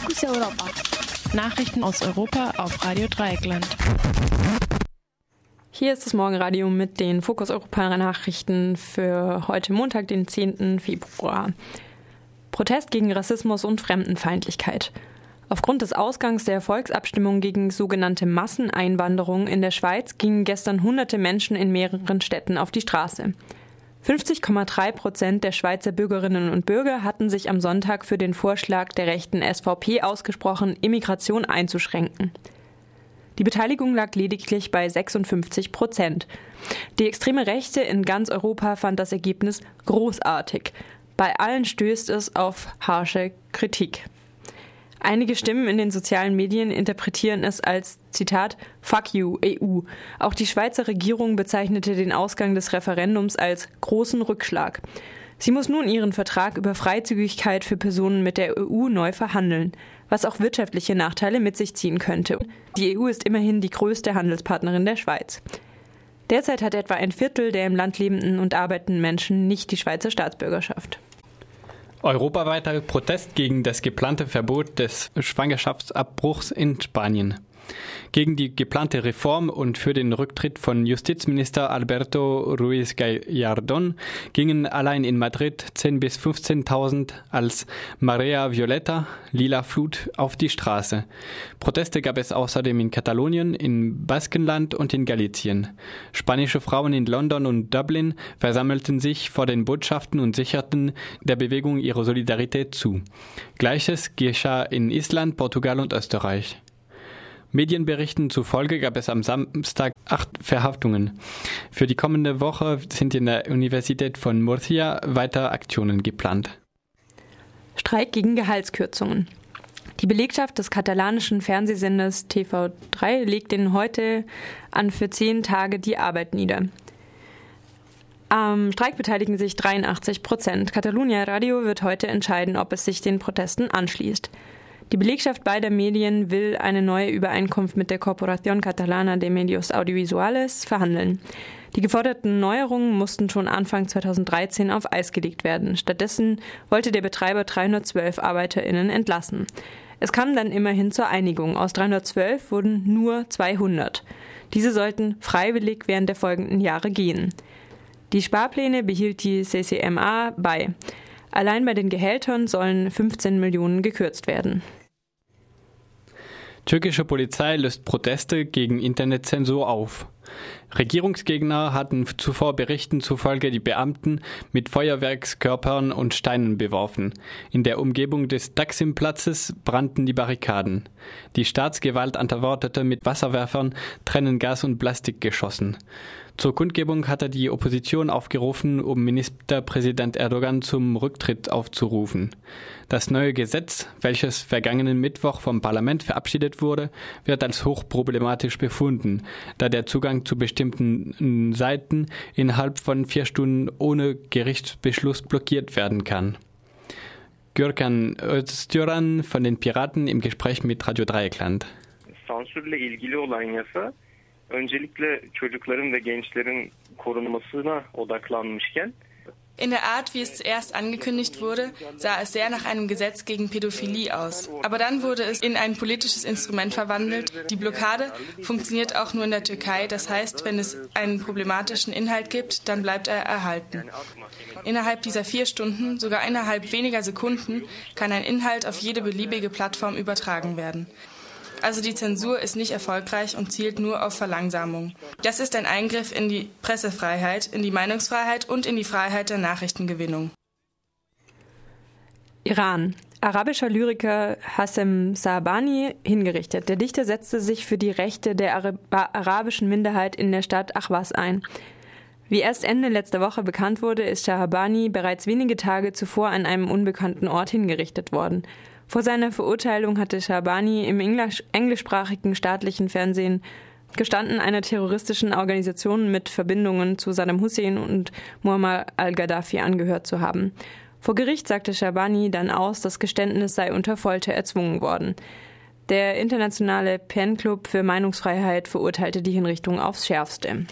Fokus Europa. Nachrichten aus Europa auf Radio Dreieckland. Hier ist das Morgenradio mit den Fokus Europa Nachrichten für heute Montag, den 10. Februar. Protest gegen Rassismus und Fremdenfeindlichkeit. Aufgrund des Ausgangs der Volksabstimmung gegen sogenannte Masseneinwanderung in der Schweiz gingen gestern hunderte Menschen in mehreren Städten auf die Straße. 50,3 Prozent der Schweizer Bürgerinnen und Bürger hatten sich am Sonntag für den Vorschlag der rechten SVP ausgesprochen, Immigration einzuschränken. Die Beteiligung lag lediglich bei 56 Prozent. Die extreme Rechte in ganz Europa fand das Ergebnis großartig. Bei allen stößt es auf harsche Kritik. Einige Stimmen in den sozialen Medien interpretieren es als Zitat Fuck you, EU. Auch die Schweizer Regierung bezeichnete den Ausgang des Referendums als großen Rückschlag. Sie muss nun ihren Vertrag über Freizügigkeit für Personen mit der EU neu verhandeln, was auch wirtschaftliche Nachteile mit sich ziehen könnte. Die EU ist immerhin die größte Handelspartnerin der Schweiz. Derzeit hat etwa ein Viertel der im Land lebenden und arbeitenden Menschen nicht die Schweizer Staatsbürgerschaft. Europaweiter Protest gegen das geplante Verbot des Schwangerschaftsabbruchs in Spanien gegen die geplante Reform und für den Rücktritt von Justizminister Alberto Ruiz Gallardón gingen allein in Madrid 10.000 bis 15.000 als Marea Violeta, Lila Flut, auf die Straße. Proteste gab es außerdem in Katalonien, in Baskenland und in Galicien. Spanische Frauen in London und Dublin versammelten sich vor den Botschaften und sicherten der Bewegung ihre Solidarität zu. Gleiches geschah in Island, Portugal und Österreich. Medienberichten zufolge gab es am Samstag acht Verhaftungen. Für die kommende Woche sind in der Universität von Murcia weiter Aktionen geplant. Streik gegen Gehaltskürzungen. Die Belegschaft des katalanischen Fernsehsenders TV3 legt den heute an für zehn Tage die Arbeit nieder. Am Streik beteiligen sich 83 Prozent. Catalunya Radio wird heute entscheiden, ob es sich den Protesten anschließt. Die Belegschaft beider Medien will eine neue Übereinkunft mit der Corporación Catalana de Medios Audiovisuales verhandeln. Die geforderten Neuerungen mussten schon Anfang 2013 auf Eis gelegt werden. Stattdessen wollte der Betreiber 312 ArbeiterInnen entlassen. Es kam dann immerhin zur Einigung. Aus 312 wurden nur 200. Diese sollten freiwillig während der folgenden Jahre gehen. Die Sparpläne behielt die CCMA bei. Allein bei den Gehältern sollen 15 Millionen gekürzt werden. Türkische Polizei löst Proteste gegen Internetzensur auf. Regierungsgegner hatten zuvor Berichten zufolge die Beamten mit Feuerwerkskörpern und Steinen beworfen. In der Umgebung des Taksim-Platzes brannten die Barrikaden. Die Staatsgewalt antwortete mit Wasserwerfern, Tränengas und Plastikgeschossen. Zur Kundgebung hatte die Opposition aufgerufen, um Ministerpräsident Erdogan zum Rücktritt aufzurufen. Das neue Gesetz, welches vergangenen Mittwoch vom Parlament verabschiedet wurde, wird als hochproblematisch befunden, da der Zugang zu bestimmten Seiten innerhalb von vier Stunden ohne Gerichtsbeschluss blockiert werden kann. Gürkan Öztüran von den Piraten im Gespräch mit Radio Dreieckland. Öncelikle çocukların ve gençlerin korunmasına odaklanmışken in der Art, wie es zuerst angekündigt wurde, sah es sehr nach einem Gesetz gegen Pädophilie aus. Aber dann wurde es in ein politisches Instrument verwandelt. Die Blockade funktioniert auch nur in der Türkei. Das heißt, wenn es einen problematischen Inhalt gibt, dann bleibt er erhalten. Innerhalb dieser vier Stunden, sogar innerhalb weniger Sekunden, kann ein Inhalt auf jede beliebige Plattform übertragen werden. Also die Zensur ist nicht erfolgreich und zielt nur auf Verlangsamung. Das ist ein Eingriff in die Pressefreiheit, in die Meinungsfreiheit und in die Freiheit der Nachrichtengewinnung. Iran. Arabischer Lyriker Hassem Saabani hingerichtet. Der Dichter setzte sich für die Rechte der arabischen Minderheit in der Stadt Achwas ein. Wie erst Ende letzter Woche bekannt wurde, ist Shahabani bereits wenige Tage zuvor an einem unbekannten Ort hingerichtet worden. Vor seiner Verurteilung hatte Shabani im englisch englischsprachigen staatlichen Fernsehen gestanden, einer terroristischen Organisation mit Verbindungen zu Saddam Hussein und Muammar al-Gaddafi angehört zu haben. Vor Gericht sagte Shabani dann aus, das Geständnis sei unter Folter erzwungen worden. Der internationale PEN Club für Meinungsfreiheit verurteilte die Hinrichtung aufs Schärfste.